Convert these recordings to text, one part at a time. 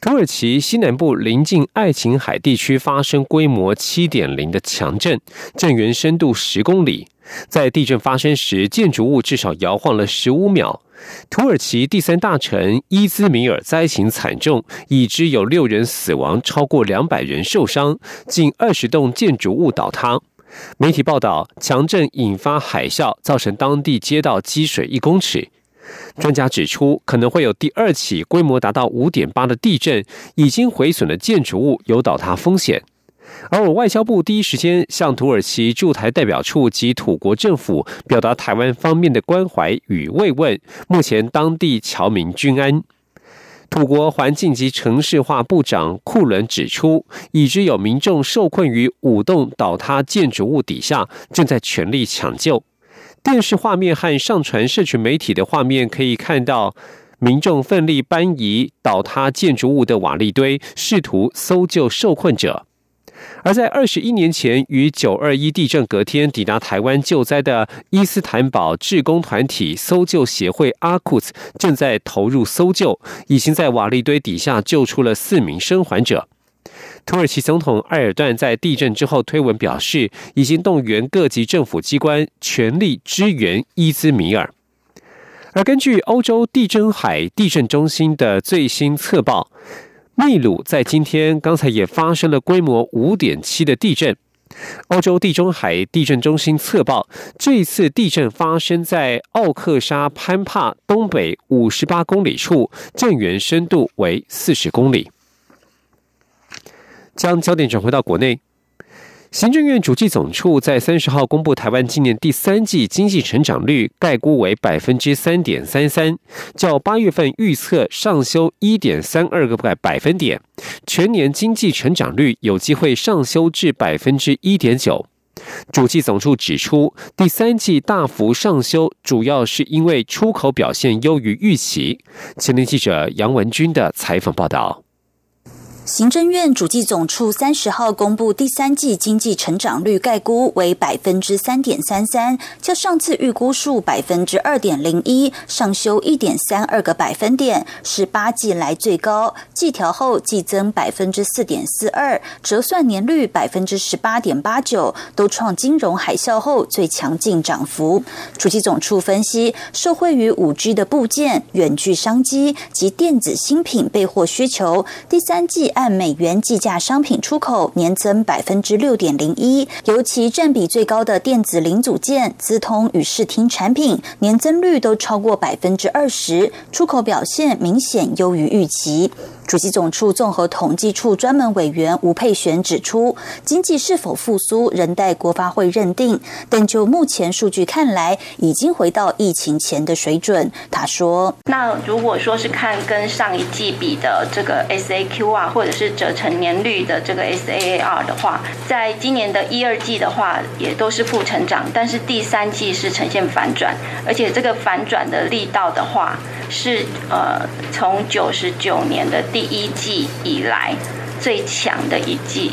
土耳其西南部临近爱琴海地区发生规模七点零的强震，震源深度十公里。在地震发生时，建筑物至少摇晃了十五秒。土耳其第三大城伊兹米尔灾情惨重，已知有六人死亡，超过两百人受伤，近二十栋建筑物倒塌。媒体报道，强震引发海啸，造成当地街道积水一公尺。专家指出，可能会有第二起规模达到五点八的地震，已经毁损的建筑物有倒塌风险。而我外交部第一时间向土耳其驻台代表处及土国政府表达台湾方面的关怀与慰问，目前当地侨民均安。土国环境及城市化部长库伦指出，已知有民众受困于五栋倒塌建筑物底下，正在全力抢救。电视画面和上传社群媒体的画面可以看到，民众奋力搬移倒塌建筑物的瓦砾堆，试图搜救受困者。而在二十一年前，与九二一地震隔天抵达台湾救灾的伊斯坦堡志工团体搜救协会阿库兹，正在投入搜救，已经在瓦砾堆底下救出了四名生还者。土耳其总统埃尔段在地震之后推文表示，已经动员各级政府机关全力支援伊兹米尔。而根据欧洲地中海地震中心的最新测报，秘鲁在今天刚才也发生了规模五点七的地震。欧洲地中海地震中心测报，这一次地震发生在奥克沙潘帕东北五十八公里处，震源深度为四十公里。将焦点转回到国内，行政院主计总处在三十号公布台湾今年第三季经济成长率概估为百分之三点三三，较八月份预测上修一点三二个百百分点，全年经济成长率有机会上修至百分之一点九。主计总处指出，第三季大幅上修，主要是因为出口表现优于预期。前天记者杨文军的采访报道。行政院主计总处三十号公布第三季经济成长率概估为百分之三点三三，较上次预估数百分之二点零一上修一点三二个百分点，是八季来最高。季调后季增百分之四点四二，折算年率百分之十八点八九，都创金融海啸后最强劲涨幅。主计总处分析，受惠于五 G 的部件、远距商机及电子新品备货需求，第三季。按美元计价商品出口年增百分之六点零一，尤其占比最高的电子零组件、资通与视听产品年增率都超过百分之二十，出口表现明显优于预期。主席总处综合统计处专门委员吴佩璇指出，经济是否复苏仍待国发会认定，但就目前数据看来，已经回到疫情前的水准。他说：“那如果说是看跟上一季比的这个 SAQR 或或者是折成年率的这个 SAAR 的话，在今年的一二季的话，也都是负成长，但是第三季是呈现反转，而且这个反转的力道的话，是呃从九十九年的第一季以来最强的一季。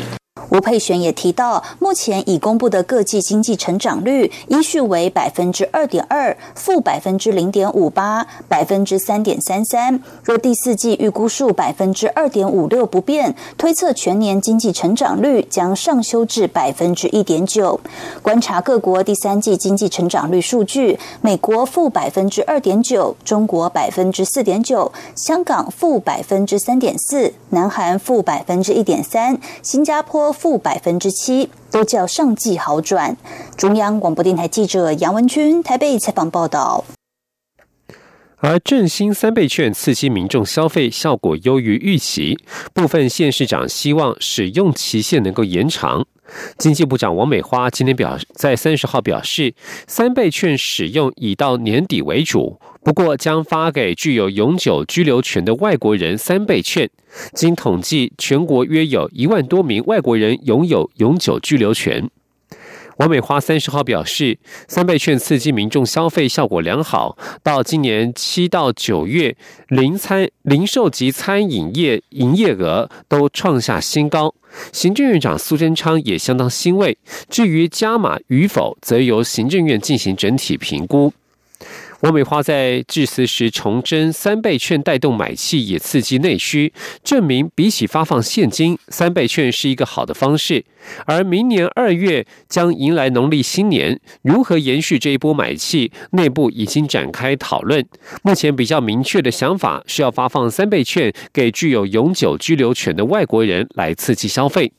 吴佩璇也提到，目前已公布的各季经济成长率依序为百分之二点二、负百分之零点五八、百分之三点三三。若第四季预估数百分之二点五六不变，推测全年经济成长率将上修至百分之一点九。观察各国第三季经济成长率数据，美国负百分之二点九，中国百分之四点九，香港负百分之三点四，南韩负百分之一点三，新加坡。负百分之七，都较上季好转。中央广播电台记者杨文君台北采访报道。而振兴三倍券刺激民众消费效果优于预期，部分县市长希望使用期限能够延长。经济部长王美花今天表在三十号表示，三倍券使用已到年底为主，不过将发给具有永久居留权的外国人三倍券。经统计，全国约有一万多名外国人拥有永久居留权。王美花三十号表示，三倍券刺激民众消费效果良好，到今年七到九月，零餐零售及餐饮业营业额都创下新高。行政院长苏贞昌也相当欣慰。至于加码与否，则由行政院进行整体评估。王美花在致辞时重申，三倍券带动买气也刺激内需，证明比起发放现金，三倍券是一个好的方式。而明年二月将迎来农历新年，如何延续这一波买气，内部已经展开讨论。目前比较明确的想法是要发放三倍券给具有永久居留权的外国人，来刺激消费。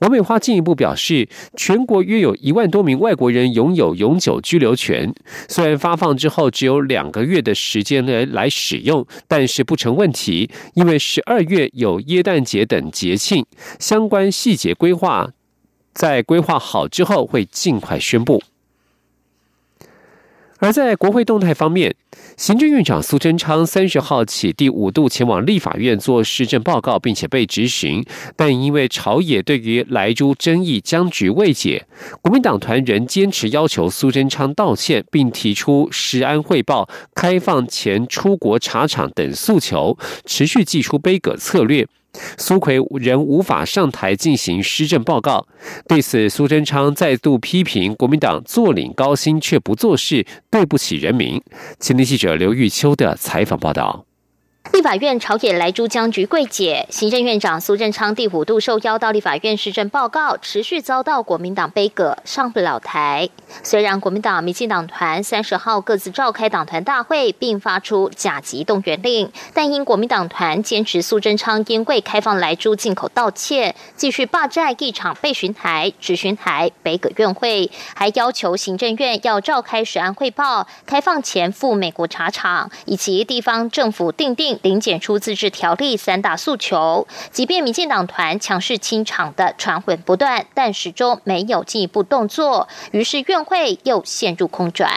王美花进一步表示，全国约有一万多名外国人拥有永久居留权。虽然发放之后只有两个月的时间来来使用，但是不成问题，因为十二月有耶诞节等节庆，相关细节规划在规划好之后会尽快宣布。而在国会动态方面，行政院长苏贞昌三十号起第五度前往立法院做施政报告，并且被质询，但因为朝野对于莱猪争议僵局未解，国民党团仍坚持要求苏贞昌道歉，并提出食安汇报、开放前出国茶厂等诉求，持续祭出杯葛策略。苏奎仍无法上台进行施政报告，对此，苏贞昌再度批评国民党坐领高薪却不做事，对不起人民。前天记者刘玉秋的采访报道。立法院朝野来珠僵局柜解，行政院长苏贞昌第五度受邀到立法院施政报告，持续遭到国民党杯葛，上不了台。虽然国民党、民进党团三十号各自召开党团大会，并发出甲级动员令，但因国民党团坚持苏贞昌应柜开放来珠进口道歉，继续霸占一场被巡台、直巡台、北葛院会，还要求行政院要召开实案汇报，开放前赴美国茶厂，以及地方政府定定。零检出自治条例三大诉求，即便民进党团强势清场的传闻不断，但始终没有进一步动作，于是院会又陷入空转。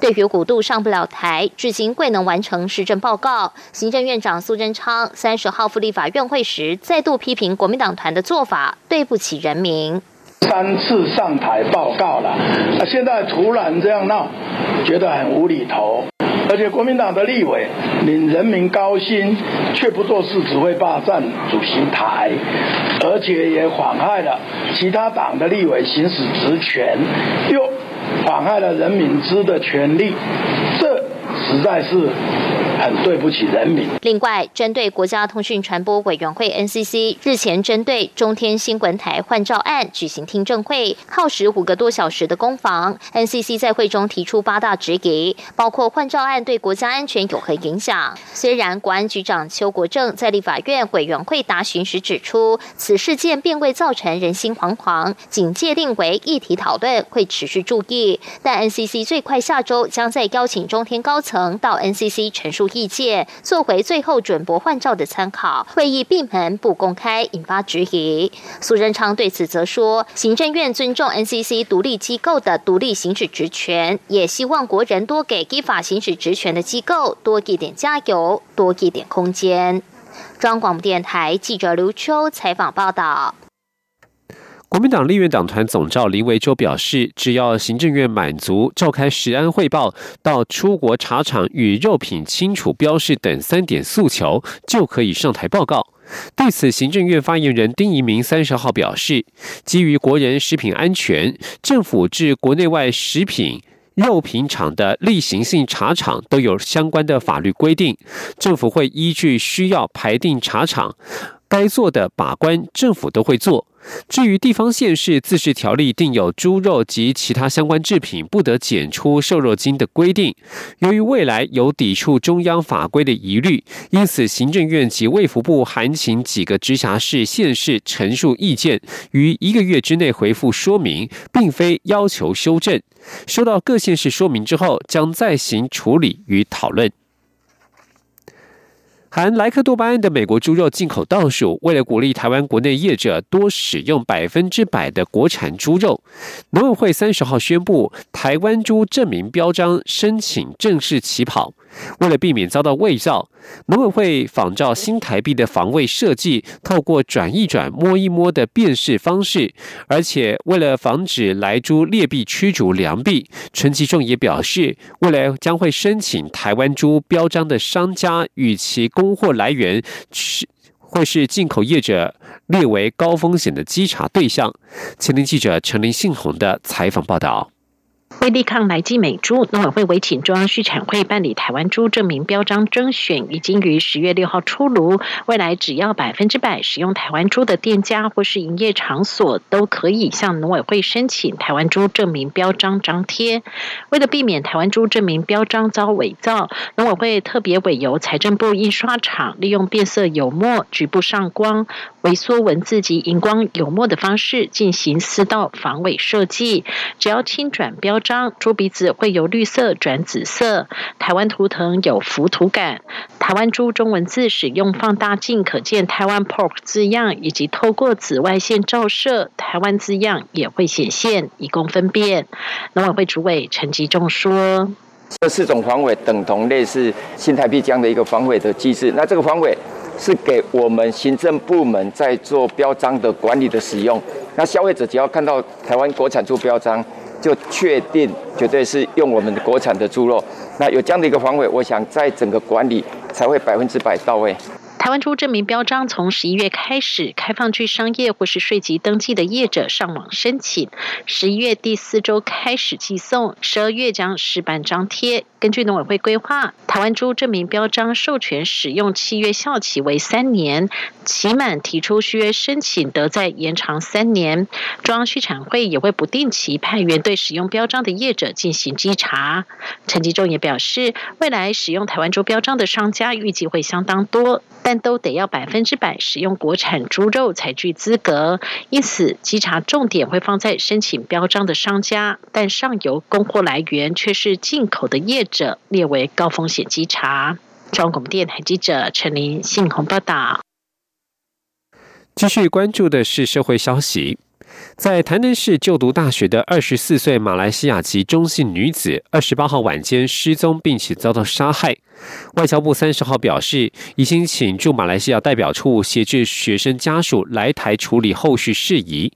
对于古度上不了台，至今未能完成施政报告，行政院长苏贞昌三十号赴立法院会时，再度批评国民党团的做法对不起人民。三次上台报告了，现在突然这样闹，觉得很无厘头。而且国民党的立委领人民高薪，却不做事，只会霸占主席台，而且也妨害了其他党的立委行使职权，又妨害了人民知的权利，这实在是。很对不起人民。另外，针对国家通讯传播委员会 NCC 日前针对中天新闻台换照案举行听证会，耗时五个多小时的攻防。NCC 在会中提出八大质疑，包括换照案对国家安全有何影响？虽然国安局长邱国正在立法院委员会答询时指出，此事件并未造成人心惶惶，警戒定为议题讨论，会持续注意。但 NCC 最快下周将在邀请中天高层到 NCC 陈述。意见作为最后准驳换照的参考，会议闭门不公开，引发质疑。苏贞昌对此则说，行政院尊重 NCC 独立机构的独立行使职权，也希望国人多给依法行使职权的机构多一点加油，多一点空间。中央广播电台记者刘秋采访报道。国民党立院党团总召林维洲表示，只要行政院满足召开食安汇报、到出国茶厂与肉品清楚标示等三点诉求，就可以上台报告。对此，行政院发言人丁仪明三十号表示，基于国人食品安全，政府至国内外食品肉品厂的例行性茶厂都有相关的法律规定，政府会依据需要排定茶厂该做的把关，政府都会做。至于地方县市自治条例定有猪肉及其他相关制品不得检出瘦肉精的规定，由于未来有抵触中央法规的疑虑，因此行政院及卫福部函请几个直辖市县市陈述意见，于一个月之内回复说明，并非要求修正。收到各县市说明之后，将再行处理与讨论。含莱克多巴胺的美国猪肉进口倒数，为了鼓励台湾国内业者多使用百分之百的国产猪肉，农委会三十号宣布，台湾猪证明标章申请正式起跑。为了避免遭到伪造，农委会仿照新台币的防卫设计，透过转一转、摸一摸的辨识方式，而且为了防止来猪劣币驱逐良币，陈其仲也表示，未来将会申请台湾猪标章的商家与其供货来源是会是进口业者列为高风险的稽查对象。前天记者陈林信宏的采访报道。为力抗来鸡美猪，农委会委请中央畜产会办理台湾猪证明标章征选，已经于十月六号出炉。未来只要百分之百使用台湾猪的店家或是营业场所，都可以向农委会申请台湾猪证明标章张贴。为了避免台湾猪证明标章遭伪造，农委会特别委由财政部印刷厂利用变色油墨、局部上光、微缩文字及荧光油墨的方式进行四道防伪设计，只要轻转标。张猪鼻子会由绿色转紫色，台湾图腾有浮图感，台湾猪中文字使用放大镜可见台湾 pork 字样，以及透过紫外线照射，台湾字样也会显现，以供分辨。农委会主委陈吉仲说：“这四种防伪等同类似新台币这样的一个防伪的机制，那这个防伪是给我们行政部门在做标章的管理的使用，那消费者只要看到台湾国产猪标章。”就确定绝对是用我们的国产的猪肉，那有这样的一个防伪，我想在整个管理才会百分之百到位。台湾猪证明标章从十一月开始开放，去商业或是税籍登记的业者上网申请。十一月第四周开始寄送，十二月将实版张贴。根据农委会规划，台湾猪证明标章授权使用契约效期为三年，期满提出续约申请得再延长三年。中央畜产会也会不定期派员对使用标章的业者进行稽查。陈吉仲也表示，未来使用台湾猪标章的商家预计会相当多，但都得要百分之百使用国产猪肉才具资格，因此稽查重点会放在申请标章的商家，但上游供货来源却是进口的业，者列为高风险稽查。中广电台记者陈林信鸿报道。继续关注的是社会消息。在台南市就读大学的二十四岁马来西亚籍中性女子，二十八号晚间失踪，并且遭到杀害。外交部三十号表示，已经请驻马来西亚代表处协助学生家属来台处理后续事宜。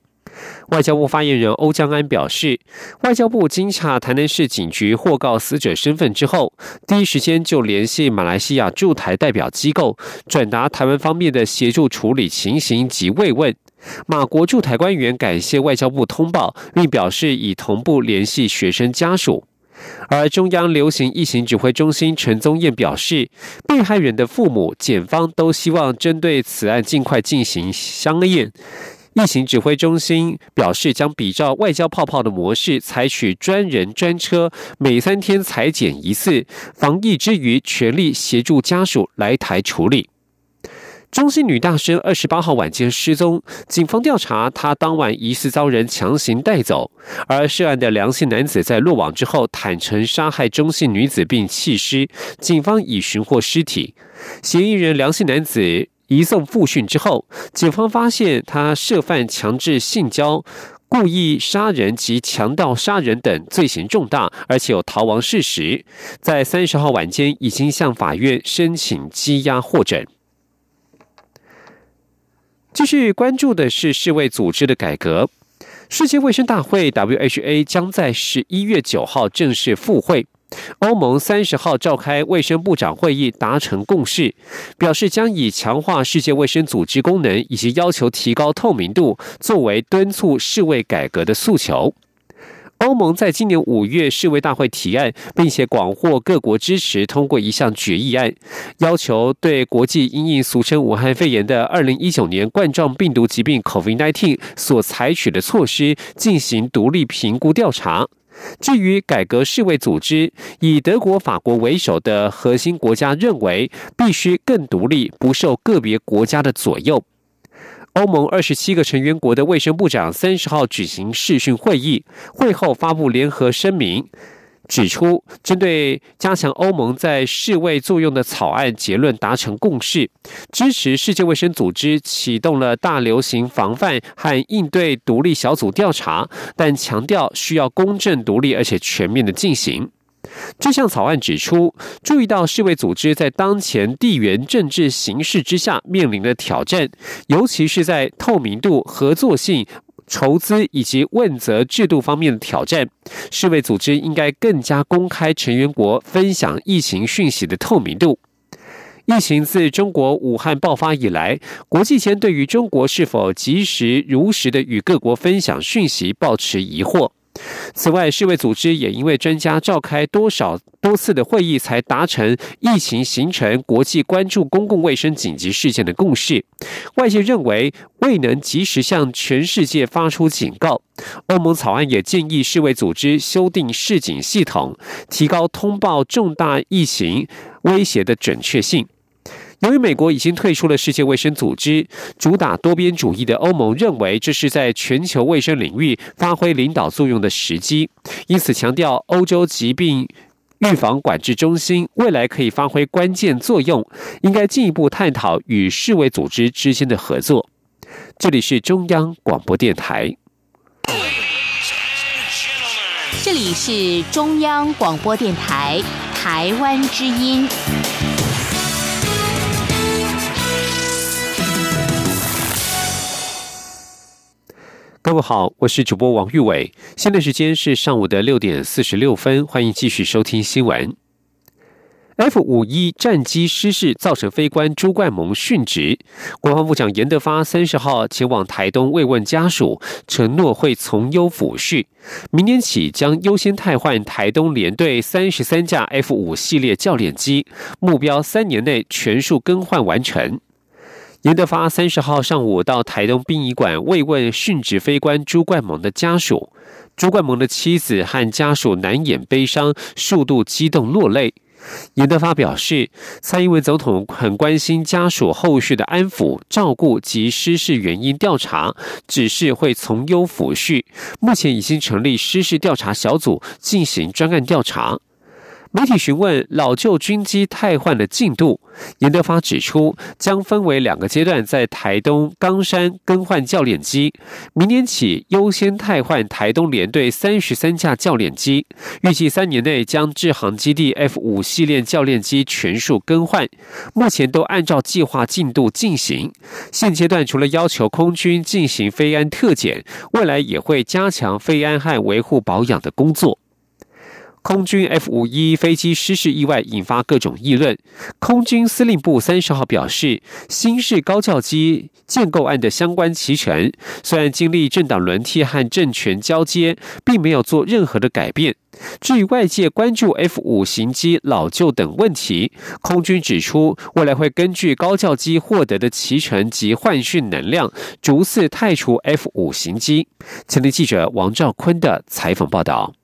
外交部发言人欧江安表示，外交部经查台南市警局获告死者身份之后，第一时间就联系马来西亚驻台代表机构，转达台湾方面的协助处理情形及慰问。马国驻台官员感谢外交部通报，并表示已同步联系学生家属。而中央流行疫情指挥中心陈宗彦表示，被害人的父母、检方都希望针对此案尽快进行相验。疫情指挥中心表示，将比照外交泡泡的模式，采取专人专车，每三天裁剪一次，防疫之余全力协助家属来台处理。中信女大生二十八号晚间失踪，警方调查，她当晚疑似遭人强行带走。而涉案的梁姓男子在落网之后坦诚杀害中信女子并弃尸，警方已寻获尸体。嫌疑人梁姓男子移送复讯之后，警方发现他涉犯强制性交、故意杀人及强盗杀人等罪行重大，而且有逃亡事实。在三十号晚间已经向法院申请羁押获准。继续关注的是世卫组织的改革。世界卫生大会 （WHA） 将在十一月九号正式复会。欧盟三十号召开卫生部长会议，达成共识，表示将以强化世界卫生组织功能以及要求提高透明度作为敦促世卫改革的诉求。欧盟在今年五月世卫大会提案，并且广获各国支持，通过一项决议案，要求对国际因应俗称武汉肺炎的二零一九年冠状病毒疾病 （COVID-19） 所采取的措施进行独立评估调查。至于改革世卫组织，以德国、法国为首的核心国家认为，必须更独立，不受个别国家的左右。欧盟二十七个成员国的卫生部长三十号举行视讯会议，会后发布联合声明，指出，针对加强欧盟在世卫作用的草案结论达成共识，支持世界卫生组织启动了大流行防范和应对独立小组调查，但强调需要公正、独立而且全面的进行。这项草案指出，注意到世卫组织在当前地缘政治形势之下面临的挑战，尤其是在透明度、合作性。筹资以及问责制度方面的挑战，世卫组织应该更加公开成员国分享疫情讯息的透明度。疫情自中国武汉爆发以来，国际间对于中国是否及时如实的与各国分享讯息，抱持疑惑。此外，世卫组织也因为专家召开多少多次的会议，才达成疫情形成国际关注公共卫生紧急事件的共识。外界认为未能及时向全世界发出警告。欧盟草案也建议世卫组织修订示警系统，提高通报重大疫情威胁的准确性。由于美国已经退出了世界卫生组织，主打多边主义的欧盟认为这是在全球卫生领域发挥领导作用的时机，因此强调欧洲疾病预防管制中心未来可以发挥关键作用，应该进一步探讨与世卫组织之间的合作。这里是中央广播电台，这里是中央广播电台台湾之音。各位好，我是主播王玉伟，现在时间是上午的六点四十六分，欢迎继续收听新闻。F 五一战机失事造成飞官朱冠蒙殉职，国防部长严德发三十号前往台东慰问家属，承诺会从优抚恤，明年起将优先汰换台东联队三十三架 F 五系列教练机，目标三年内全数更换完成。严德发三十号上午到台东殡仪馆慰问殉职飞官朱冠蒙的家属，朱冠蒙的妻子和家属难掩悲伤，数度激动落泪。严德发表示，蔡英文总统很关心家属后续的安抚、照顾及失事原因调查，指示会从优抚恤，目前已经成立失事调查小组进行专案调查。媒体询问老旧军机汰换的进度，严德发指出，将分为两个阶段，在台东冈山更换教练机，明年起优先汰换台东联队三十三架教练机，预计三年内将制航基地 F 五系列教练机全数更换，目前都按照计划进度进行。现阶段除了要求空军进行飞安特检，未来也会加强飞安和维护保养的工作。空军 F 五一飞机失事意外引发各种议论。空军司令部三十号表示，新式高教机建构案的相关齐全，虽然经历政党轮替和政权交接，并没有做任何的改变。至于外界关注 F 五型机老旧等问题，空军指出，未来会根据高教机获得的齐全及换训能量，逐次汰除 F 五型机。前天记者王兆坤的采访报道。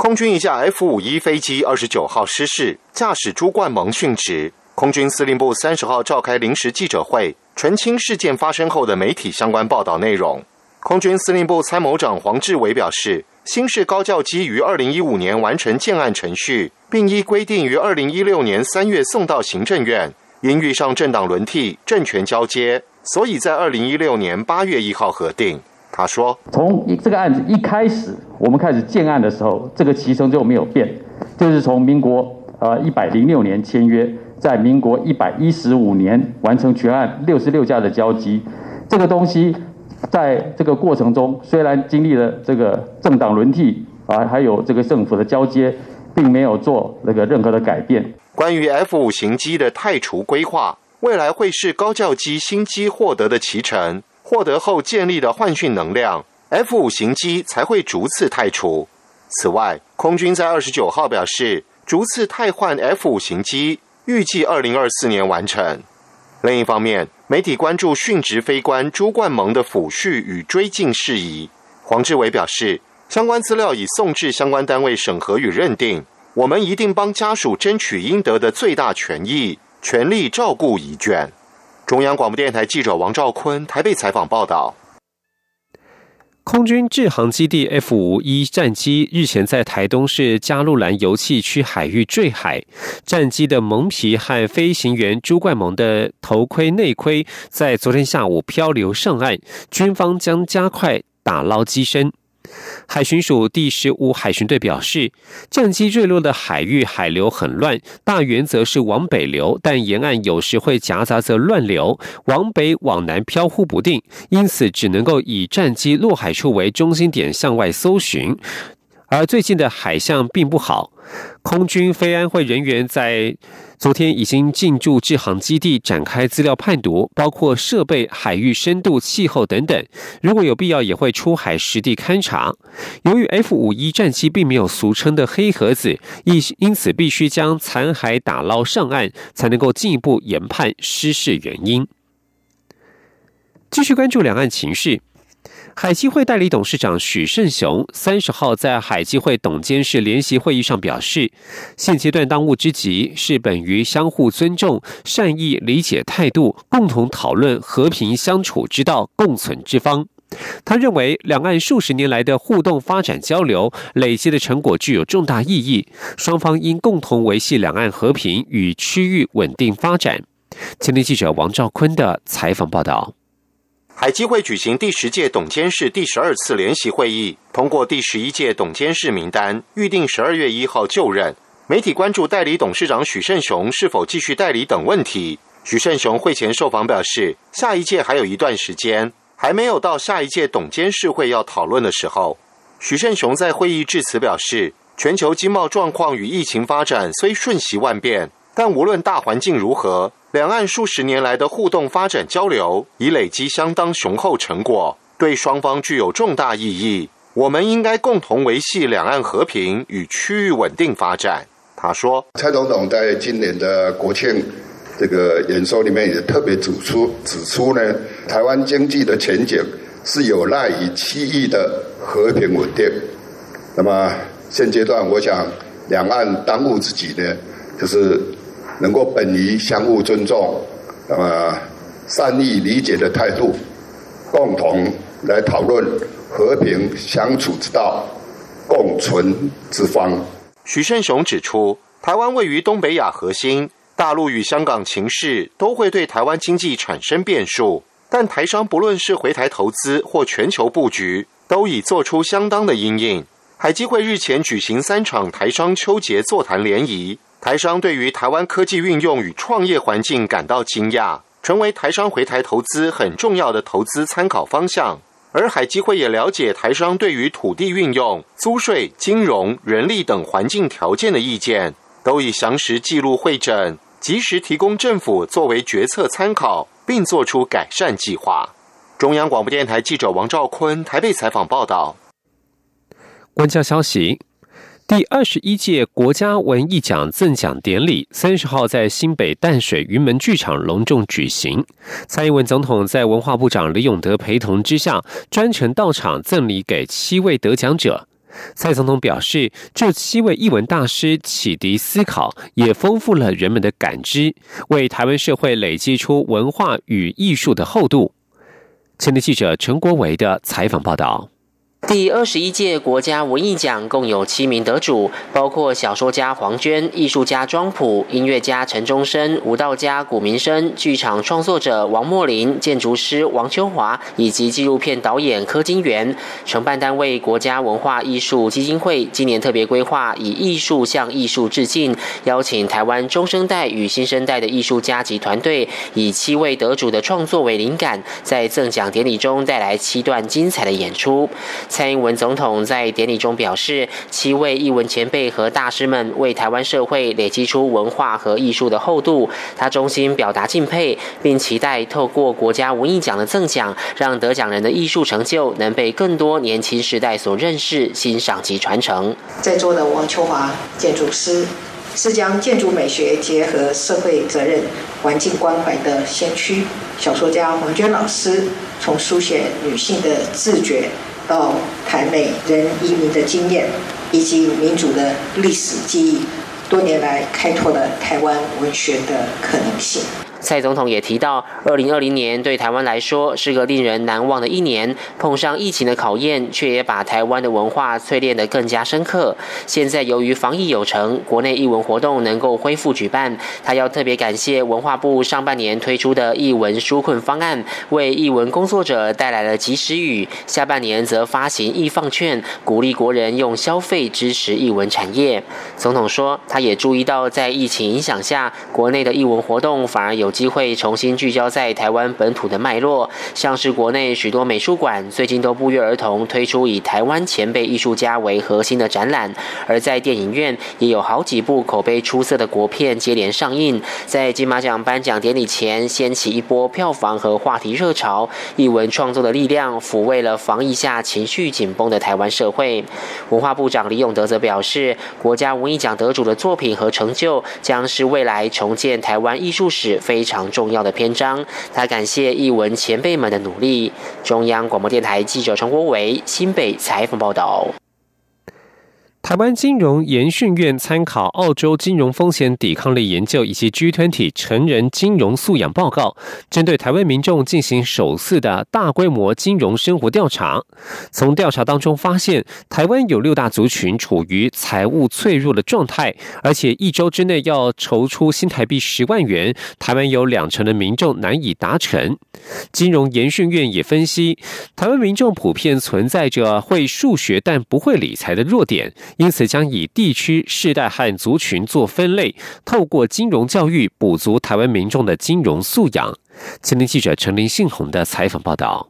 空军一架 F 五一飞机二十九号失事，驾驶朱冠蒙殉职。空军司令部三十号召开临时记者会，澄清事件发生后的媒体相关报道内容。空军司令部参谋长黄志伟表示，新式高教机于二零一五年完成建案程序，并依规定于二零一六年三月送到行政院，因遇上政党轮替、政权交接，所以在二零一六年八月一号核定。他说：“从这个案子一开始，我们开始建案的时候，这个其程就没有变，就是从民国呃一百零六年签约，在民国一百一十五年完成全案六十六架的交机。这个东西在这个过程中，虽然经历了这个政党轮替啊，还有这个政府的交接，并没有做那个任何的改变。关于 F 五型机的太除规划，未来会是高教机新机获得的脐橙。”获得后建立的换训能量，F 五型机才会逐次汰除。此外，空军在二十九号表示，逐次汰换 F 五型机，预计二零二四年完成。另一方面，媒体关注殉职飞官朱冠蒙的抚恤与追进事宜。黄志伟表示，相关资料已送至相关单位审核与认定，我们一定帮家属争取应得的最大权益，全力照顾遗眷。中央广播电台记者王兆坤台北采访报道。空军制航基地 F 五一战机日前在台东市加路兰油气区海域坠海，战机的蒙皮和飞行员朱冠蒙的头盔内盔在昨天下午漂流上岸，军方将加快打捞机身。海巡署第十五海巡队表示，战机坠落的海域海流很乱，大原则是往北流，但沿岸有时会夹杂着乱流，往北往南飘忽不定，因此只能够以战机落海处为中心点向外搜寻。而最近的海象并不好，空军飞安会人员在昨天已经进驻制航基地展开资料判读，包括设备、海域深度、气候等等。如果有必要，也会出海实地勘察。由于 F 五一战机并没有俗称的黑盒子，因因此必须将残骸打捞上岸，才能够进一步研判失事原因。继续关注两岸情势。海基会代理董事长许胜雄三十号在海基会董监事联席会议上表示，现阶段当务之急是本于相互尊重、善意理解态度，共同讨论和平相处之道、共存之方。他认为，两岸数十年来的互动发展交流累积的成果具有重大意义，双方应共同维系两岸和平与区域稳定发展。前天记者王兆坤的采访报道。海基会举行第十届董监事第十二次联席会议，通过第十一届董监事名单，预定十二月一号就任。媒体关注代理董事长许胜雄是否继续代理等问题。许胜雄会前受访表示，下一届还有一段时间，还没有到下一届董监事会要讨论的时候。许胜雄在会议致辞表示，全球经贸状况与疫情发展虽瞬息万变，但无论大环境如何。两岸数十年来的互动发展交流已累积相当雄厚成果，对双方具有重大意义。我们应该共同维系两岸和平与区域稳定发展。他说：“蔡总统在今年的国庆这个演说里面也特别指出，指出呢，台湾经济的前景是有赖于区域的和平稳定。那么现阶段，我想两岸当务之急呢，就是。”能够本于相互尊重、那么善意理解的态度，共同来讨论和平相处之道、共存之方。许胜雄指出，台湾位于东北亚核心，大陆与香港情势都会对台湾经济产生变数，但台商不论是回台投资或全球布局，都已做出相当的应应。海基会日前举行三场台商秋节座谈联谊。台商对于台湾科技运用与创业环境感到惊讶，成为台商回台投资很重要的投资参考方向。而海基会也了解台商对于土地运用、租税、金融、人力等环境条件的意见，都已详实记录会诊，及时提供政府作为决策参考，并做出改善计划。中央广播电台记者王兆坤台北采访报道。关家消息。第二十一届国家文艺奖赠奖典礼三十号在新北淡水云门剧场隆重举行。蔡英文总统在文化部长李永德陪同之下，专程到场赠礼给七位得奖者。蔡总统表示，这七位艺文大师启迪思考，也丰富了人们的感知，为台湾社会累积出文化与艺术的厚度。前的记者陈国维的采访报道。第二十一届国家文艺奖共有七名得主，包括小说家黄娟、艺术家庄普、音乐家陈忠生、舞蹈家古明生、剧场创作者王莫林、建筑师王秋华以及纪录片导演柯金元。承办单位国家文化艺术基金会今年特别规划以艺术向艺术致敬，邀请台湾中生代与新生代的艺术家及团队，以七位得主的创作为灵感，在赠奖典礼中带来七段精彩的演出。蔡英文总统在典礼中表示，七位艺文前辈和大师们为台湾社会累积出文化和艺术的厚度，他衷心表达敬佩，并期待透过国家文艺奖的赠奖，让得奖人的艺术成就能被更多年轻时代所认识、欣赏及传承。在座的王秋华建筑师是将建筑美学结合社会责任、环境关怀的先驱；小说家黄娟老师从书写女性的自觉。到台美人移民的经验，以及民主的历史记忆，多年来开拓了台湾文学的可能性。蔡总统也提到，二零二零年对台湾来说是个令人难忘的一年，碰上疫情的考验，却也把台湾的文化淬炼得更加深刻。现在由于防疫有成，国内艺文活动能够恢复举办，他要特别感谢文化部上半年推出的艺文纾困方案，为艺文工作者带来了及时雨；下半年则发行易放券，鼓励国人用消费支持艺文产业。总统说，他也注意到在疫情影响下，国内的艺文活动反而有机会重新聚焦在台湾本土的脉络，像是国内许多美术馆最近都不约而同推出以台湾前辈艺术家为核心的展览，而在电影院也有好几部口碑出色的国片接连上映，在金马奖颁奖典礼前掀起一波票房和话题热潮，艺文创作的力量抚慰了防疫下情绪紧绷的台湾社会。文化部长李永德则表示，国家文艺奖得主的作品和成就将是未来重建台湾艺术史非非常重要的篇章。他感谢译文前辈们的努力。中央广播电台记者陈国维新北采访报道。台湾金融研训院参考澳洲金融风险抵抗力研究以及 G20 成人金融素养报告，针对台湾民众进行首次的大规模金融生活调查。从调查当中发现，台湾有六大族群处于财务脆弱的状态，而且一周之内要筹出新台币十万元，台湾有两成的民众难以达成。金融研训院也分析，台湾民众普遍存在着会数学但不会理财的弱点。因此，将以地区、世代和族群做分类，透过金融教育补足台湾民众的金融素养。前天记者陈林信宏的采访报道。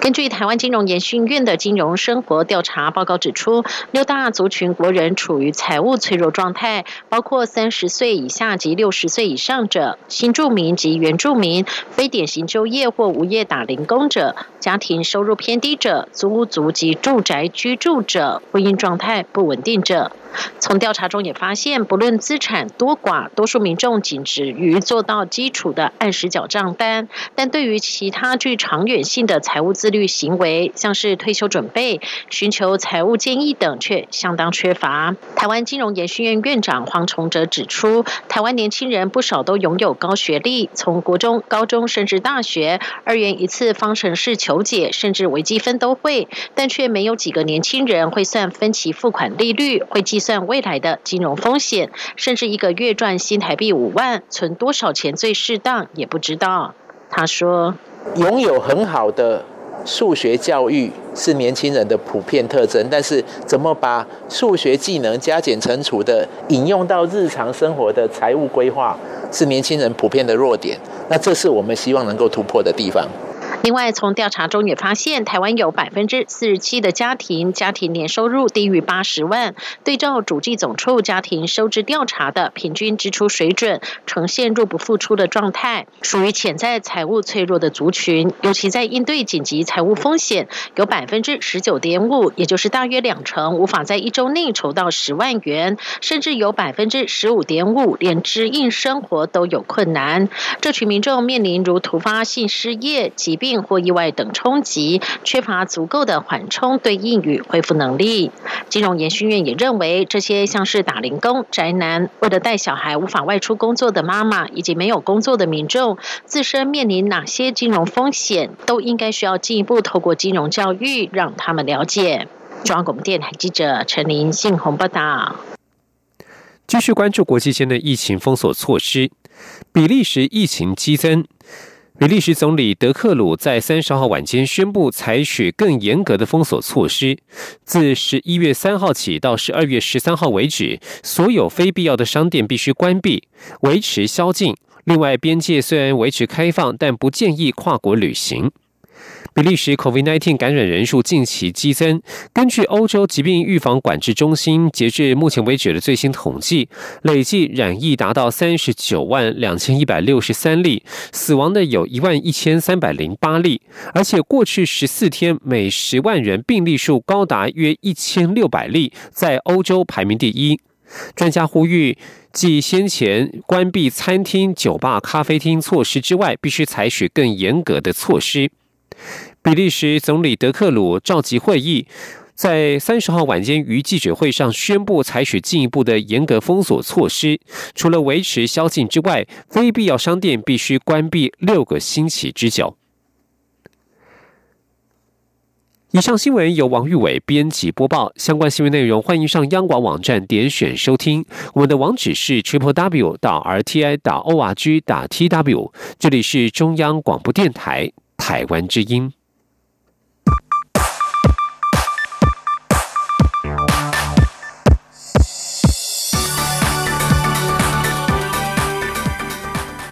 根据台湾金融研训院的金融生活调查报告指出，六大族群国人处于财务脆弱状态，包括三十岁以下及六十岁以上者、新住民及原住民、非典型就业或无业打零工者、家庭收入偏低者、租屋族及住宅居住者、婚姻状态不稳定者。从调查中也发现，不论资产多寡，多数民众仅止于做到基础的按时缴账单，但对于其他具长远性的财务自律行为，像是退休准备、寻求财务建议等，却相当缺乏。台湾金融研训院院长黄崇哲指出，台湾年轻人不少都拥有高学历，从国中、高中甚至大学，二元一次方程式求解，甚至微积分都会，但却没有几个年轻人会算分期付款利率，会计。算未来的金融风险，甚至一个月赚新台币五万，存多少钱最适当也不知道。他说：“拥有很好的数学教育是年轻人的普遍特征，但是怎么把数学技能加减乘除的引用到日常生活的财务规划，是年轻人普遍的弱点。那这是我们希望能够突破的地方。”另外，从调查中也发现，台湾有百分之四十七的家庭家庭年收入低于八十万。对照主计总处家庭收支调查的平均支出水准，呈现入不敷出的状态，属于潜在财务脆弱的族群。尤其在应对紧急财务风险，有百分之十九点五，也就是大约两成，无法在一周内筹到十万元，甚至有百分之十五点五，连支应生活都有困难。这群民众面临如突发性失业、疾病。或意外等冲击，缺乏足够的缓冲对应与恢复能力。金融研训院也认为，这些像是打零工、宅男、为了带小孩无法外出工作的妈妈，以及没有工作的民众，自身面临哪些金融风险，都应该需要进一步透过金融教育让他们了解。中央广播电台记者陈琳信鸿报道。继续关注国际间的疫情封锁措施，比利时疫情激增。比利时总理德克鲁在三十号晚间宣布，采取更严格的封锁措施。自十一月三号起到十二月十三号为止，所有非必要的商店必须关闭，维持宵禁。另外，边界虽然维持开放，但不建议跨国旅行。比利时 COVID-19 感染人数近期激增。根据欧洲疾病预防管制中心截至目前为止的最新统计，累计染疫达到三十九万两千一百六十三例，死亡的有一万一千三百零八例。而且过去十四天每十万人病例数高达约一千六百例，在欧洲排名第一。专家呼吁，继先前关闭餐厅、酒吧、咖啡厅措施之外，必须采取更严格的措施。比利时总理德克鲁召集会议，在三十号晚间于记者会上宣布采取进一步的严格封锁措施，除了维持宵禁之外，非必要商店必须关闭六个星期之久。以上新闻由王玉伟编辑播报。相关新闻内容，欢迎上央广网站点选收听。我们的网址是 triple w 到 r t i 打 o r g 打 t w。这里是中央广播电台台湾之音。